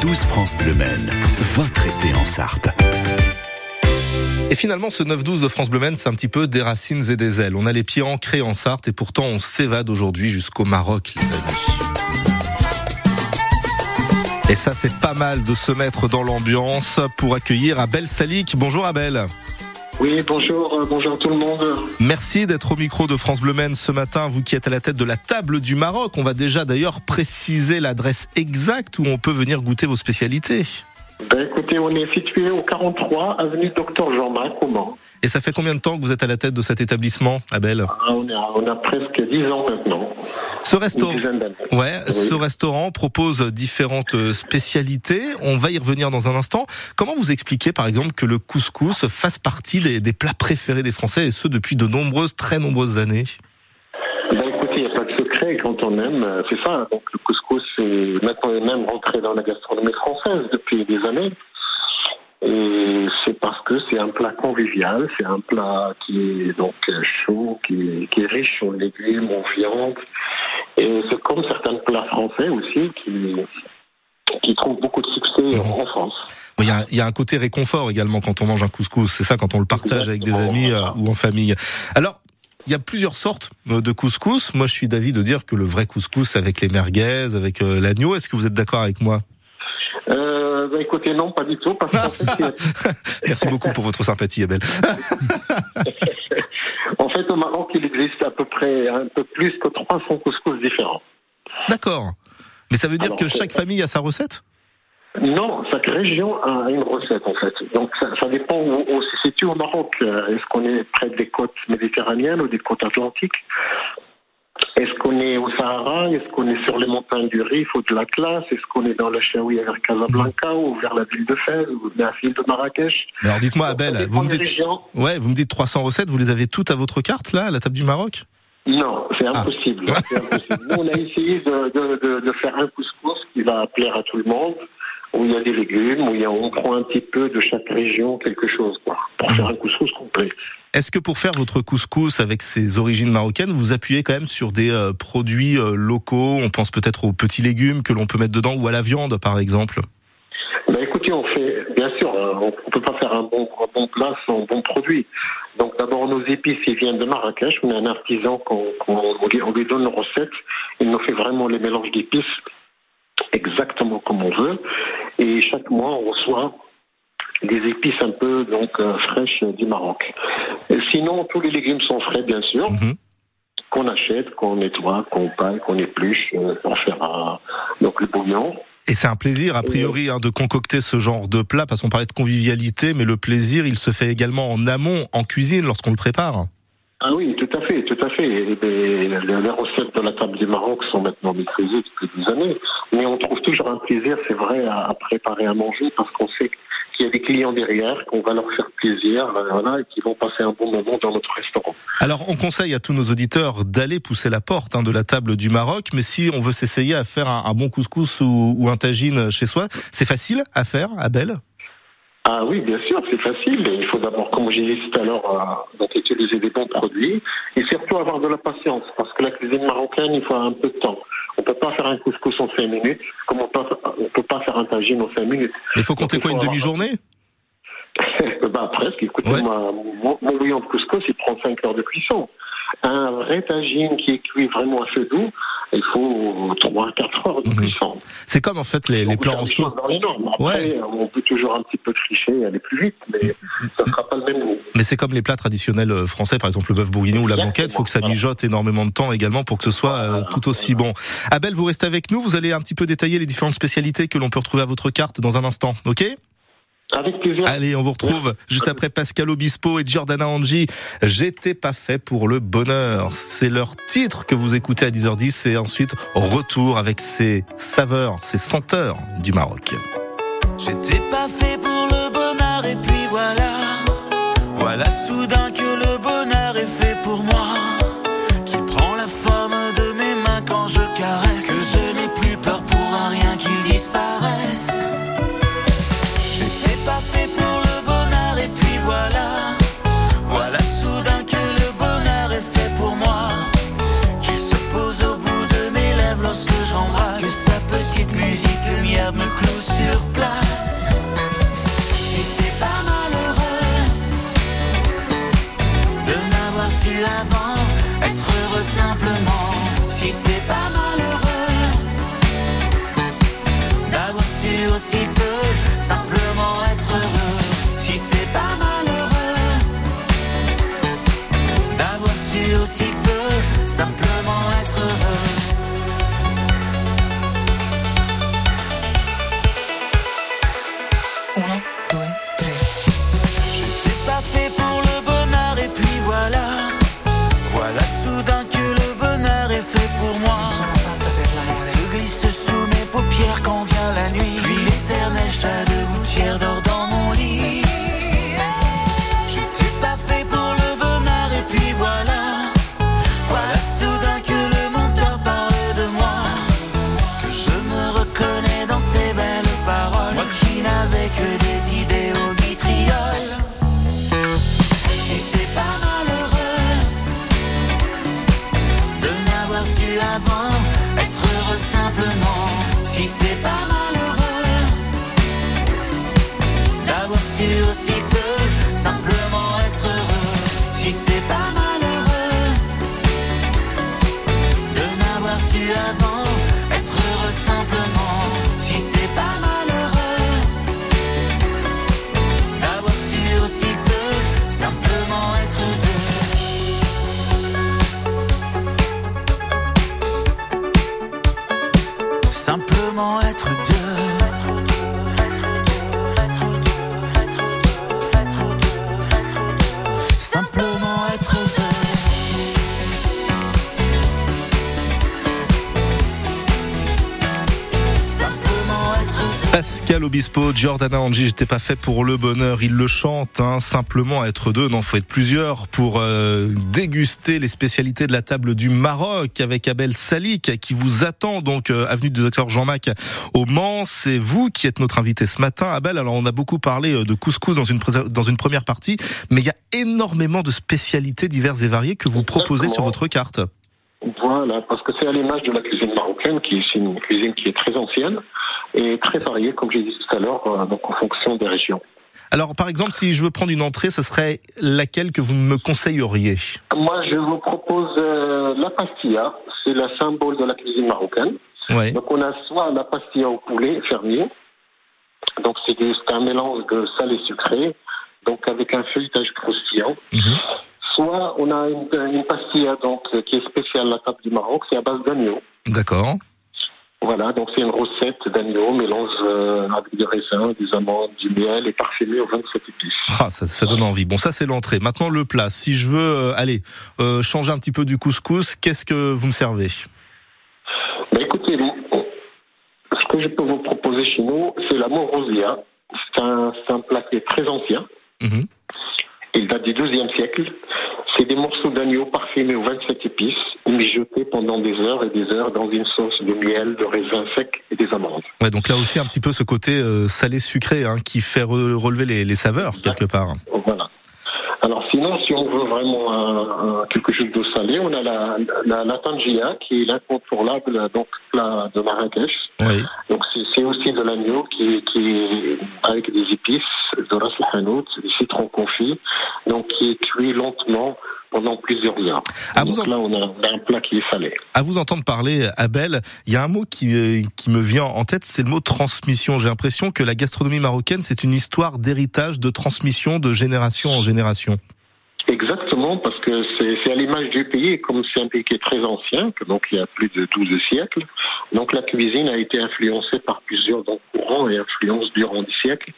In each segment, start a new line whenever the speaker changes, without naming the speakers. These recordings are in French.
9-12 France Bleu Maine, votre été en Sarthe.
Et finalement, ce 9-12 de France Bleu c'est un petit peu des racines et des ailes. On a les pieds ancrés en Sarthe et pourtant on s'évade aujourd'hui jusqu'au Maroc, les amis. Et ça, c'est pas mal de se mettre dans l'ambiance pour accueillir Abel Salik. Bonjour Abel.
Oui, bonjour, euh, bonjour tout le monde.
Merci d'être au micro de France Bleu Maine ce matin, vous qui êtes à la tête de la table du Maroc. On va déjà d'ailleurs préciser l'adresse exacte où on peut venir goûter vos spécialités.
Ben, écoutez, on est situé au 43 avenue Docteur Jean-Marc Mans.
Et ça fait combien de temps que vous êtes à la tête de cet établissement, Abel
ah, on, a, on, a, presque 10 ans maintenant.
Ce restaurant, ouais, oui. ce restaurant propose différentes euh, spécialités. On va y revenir dans un instant. Comment vous expliquez, par exemple, que le couscous fasse partie des, des plats préférés des Français et ce depuis de nombreuses, très nombreuses années?
Quand on aime, euh, c'est ça. Donc le couscous est maintenant même rentré dans la gastronomie française depuis des années. Et c'est parce que c'est un plat convivial, c'est un plat qui est donc chaud, qui est, qui est riche en légumes, en viande. Et c'est comme certains plats français aussi qui, qui trouvent beaucoup de succès en France.
Il y, a, il y, a, un côté réconfort également quand on mange un couscous, c'est ça quand on le partage Exactement. avec des amis euh, ou en famille. Alors, il y a plusieurs sortes de couscous. Moi, je suis d'avis de dire que le vrai couscous avec les merguez, avec euh, l'agneau, est-ce que vous êtes d'accord avec moi?
Euh, bah, écoutez, non, pas du tout. Parce
fait, Merci beaucoup pour votre sympathie, Abel.
en fait, au Maroc, il existe à peu près un peu plus que 300 couscous différents.
D'accord. Mais ça veut dire Alors, que chaque famille a sa recette?
Non, chaque région a une recette en fait. Donc ça, ça dépend où on se situe au Maroc. Est-ce qu'on est près des côtes méditerranéennes ou des côtes atlantiques? Est-ce qu'on est au Sahara? Est-ce qu'on est sur les montagnes du Rif ou de la Classe Est-ce qu'on est dans le Chaoui vers Casablanca ou vers la ville de Fès ou la ville de Marrakech?
Alors dites-moi Abel, vous me dites, ouais, vous me dites 300 recettes, vous les avez toutes à votre carte là, à la table du Maroc?
Non, c'est impossible. Ah. impossible. Nous, on a essayé de, de, de, de, faire un couscous qui va plaire à tout le monde, où il y a des légumes, où il y a, on prend un petit peu de chaque région quelque chose, quoi, pour faire un couscous complet.
Est-ce que pour faire votre couscous avec ses origines marocaines, vous appuyez quand même sur des euh, produits euh, locaux? On pense peut-être aux petits légumes que l'on peut mettre dedans ou à la viande, par exemple.
Ben écoutez, on fait, bien sûr, on peut pas faire un bon, un bon plat sans bon produit. Donc d'abord, nos épices, ils viennent de Marrakech. On a un artisan qu'on, qu on lui donne une recette. Il nous fait vraiment les mélanges d'épices exactement comme on veut. Et chaque mois, on reçoit des épices un peu donc euh, fraîches du Maroc. Et sinon, tous les légumes sont frais, bien sûr. Mm -hmm. Qu'on achète, qu'on nettoie, qu'on paille, qu'on épluche euh, pour faire un, donc le bouillon.
Et c'est un plaisir, a priori, hein, de concocter ce genre de plat, parce qu'on parlait de convivialité, mais le plaisir, il se fait également en amont, en cuisine, lorsqu'on le prépare.
Ah oui, tout à fait, tout à Et les, les recettes de la table du Maroc sont maintenant maîtrisées depuis des années, mais on trouve toujours un plaisir, c'est vrai, à, à, préparer à manger parce qu'on sait qu'il y a des clients derrière, qu'on va leur faire plaisir, voilà, et qu'ils vont passer un bon moment dans notre restaurant.
Alors, on conseille à tous nos auditeurs d'aller pousser la porte hein, de la table du Maroc, mais si on veut s'essayer à faire un, bon couscous ou, ou un tagine chez soi, c'est facile à faire, Abel?
Ah oui, bien sûr, c'est facile. Il faut d'abord, comme j'ai dit tout à l'heure, euh, donc utiliser des bons produits et surtout avoir de la patience parce que la cuisine marocaine, il faut un peu de temps. On peut pas faire un couscous en 5 minutes, comme on on peut pas faire un tagine en 5 minutes.
Il faut compter quoi, une demi-journée?
Bah, presque. Écoutez, ouais. moi, mon, mon bouillon de couscous, il prend 5 heures de cuisson. Un vrai tagine qui est cuit vraiment à feu doux, il faut 3-4 heures de cuisson. Mmh.
C'est comme en fait les, les plans en sauce.
Après, ouais. on peut toujours un petit peu tricher et aller plus vite, mais ça ne sera pas le même goût.
Mais c'est comme les plats traditionnels français, par exemple le bœuf bourguignon ou la banquette, il faut que ça mijote énormément de temps également pour que ce soit euh, tout aussi bon. Abel, vous restez avec nous, vous allez un petit peu détailler les différentes spécialités que l'on peut retrouver à votre carte dans un instant, ok?
Avec plaisir.
Allez, on vous retrouve ouais. juste après Pascal Obispo et Giordana Angie. J'étais pas fait pour le bonheur. C'est leur titre que vous écoutez à 10h10 et ensuite retour avec ces saveurs, ces senteurs du Maroc.
J'étais pas fait pour le bonheur et puis voilà. Voilà soudain si c'est pas malheureux d'avoir su aussi peu simplement être heureux. Si c'est pas malheureux d'avoir su aussi peu simplement être heureux. D'avoir su aussi
Pascal Obispo, Giordana Angie, j'étais pas fait pour le bonheur. Il le chante, hein, simplement être deux. Non, faut être plusieurs pour euh, déguster les spécialités de la table du Maroc avec Abel Salik qui vous attend donc euh, avenue du docteur Jean Mac au Mans. C'est vous qui êtes notre invité ce matin, Abel. Alors on a beaucoup parlé euh, de couscous dans une dans une première partie, mais il y a énormément de spécialités diverses et variées que vous proposez sur votre carte.
Voilà, parce que c'est à l'image de la cuisine marocaine, qui est une cuisine qui est très ancienne et très variée, comme j'ai dit tout à l'heure, euh, donc en fonction des régions.
Alors par exemple, si je veux prendre une entrée, ce serait laquelle que vous me conseilleriez?
Moi, je vous propose euh, la pastilla, c'est le symbole de la cuisine marocaine.
Ouais.
Donc on a soit la pastilla au poulet fermier, donc c'est un mélange de sel et sucré, donc avec un feuilletage croustillant.
Mhm.
Soit on a une, une pastilla donc euh, qui est spéciale à la table du Maroc, c'est à base d'agneau.
D'accord.
Voilà, donc c'est une recette d'agneau, mélange euh, avec des raisins, des amandes, du miel et parfumé aux 27 épices.
Ah, ça, ça donne envie. Bon, ça c'est l'entrée. Maintenant le plat. Si je veux, euh, aller euh, changer un petit peu du couscous, qu'est-ce que vous me servez?
Ben écoutez, ce que je peux vous proposer chez nous, c'est la morosia. C'est un, un plat qui est très ancien.
Mhm.
Il date du XIIe siècle. C'est des morceaux d'agneau parfumés aux 27 épices, mijotés pendant des heures et des heures dans une sauce de miel, de raisins secs et des amandes.
Ouais, donc là aussi un petit peu ce côté euh, salé-sucré hein, qui fait re- relever les, les saveurs quelque part.
Voilà. Alors sinon, si on vraiment un- un- quelque chose de salé, on a la, la, la tangia qui est l'incontournable donc plat de Marrakech.
Oui.
Donc c'est aussi de l'agneau qui, qui est avec des épices, de ras el hanout, du citron confit, donc qui est cuit lentement pendant plusieurs heures.
À vous
donc
en-
là, on a, un plat qui est salé.
À vous entendre parler, Abel, il y a un mot qui, euh, qui me vient en tête, c'est le mot transmission. J'ai l'impression que la gastronomie marocaine, c'est une histoire d'héritage, de transmission de génération en génération.
Exactement, parce que c'est à l'image du pays, et comme c'est un pays qui est très ancien, donc il y a plus de 12 siècles, donc la cuisine a été influencée par plusieurs donc, courants et influences durant des siècles.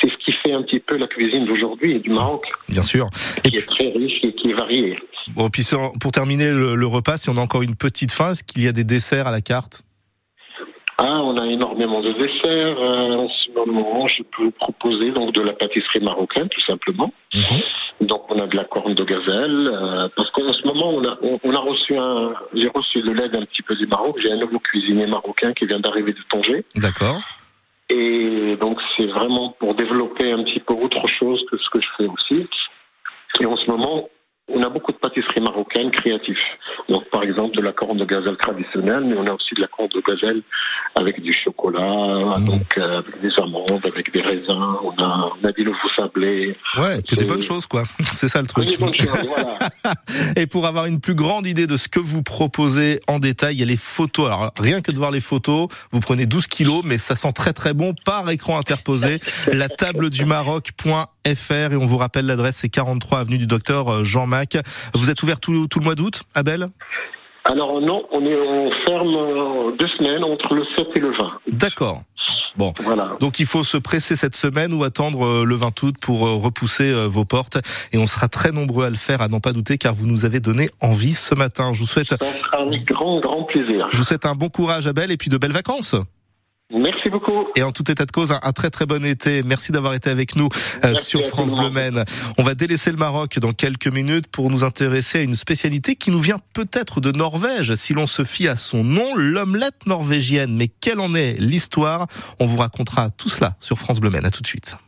C'est ce qui fait un petit peu la cuisine d'aujourd'hui et du Maroc,
Bien sûr. Et
qui est très riche et qui est variée.
Bon, puis pour terminer le, le repas, si on a encore une petite fin, est-ce qu'il y a des desserts à la carte?
Ah, on a énormément de desserts. Euh, en ce moment, je peux vous proposer donc de la pâtisserie marocaine, tout simplement. Donc, on a de la corne de gazelle, euh, parce qu'en ce moment, on a, on, on a reçu un, j'ai reçu de l'aide un petit peu du Maroc. J'ai un nouveau cuisinier marocain qui vient d'arriver de Tanger.
D'accord.
Et donc, c'est vraiment pour développer un petit peu autre chose que ce que je fais aussi. Et en ce moment, on a beaucoup de pâtisseries marocaines créatives. Donc, par exemple, de la corne de gazelle traditionnelle, mais on a aussi de la corne de gazelle avec du chocolat,
Mmh.
donc euh, avec des amandes, avec des raisins. On a, on a du nouveau sablé.
Ouais, que des bonnes choses, quoi. C'est ça le
Oui,
truc.
voilà.
Et pour avoir une plus grande idée de ce que vous proposez en détail, il y a les photos. Alors, rien que de voir les photos, vous prenez 12 kilos, mais ça sent très très bon par écran interposé. La table du Maroc.fr et on vous rappelle l'adresse, c'est 43 avenue du docteur euh, Jean Mac. Vous êtes ouvert tout, tout le mois d'août, Abel?
Alors non, on est on ferme euh, deux semaines entre le 7 et le 20.
D'accord. Bon.
Voilà.
Donc il faut se presser cette semaine ou attendre euh, le 20 août pour repousser vos portes. Et on sera très nombreux à le faire, à n'en pas douter, car vous nous avez donné envie ce matin. Je vous souhaite,
Ça sera avec grand, grand plaisir.
je vous souhaite un bon courage, Abel, et puis de belles vacances.
Merci beaucoup.
Et en tout état de cause, un, très très bon été. Merci d'avoir été avec nous euh, sur France Bleu Maine. On va délaisser le Maroc dans quelques minutes pour nous intéresser à une spécialité qui nous vient peut-être de Norvège, si l'on se fie à son nom, l'omelette norvégienne. Mais quelle en est l'histoire? On vous racontera tout cela sur France Bleu Maine. À tout de suite.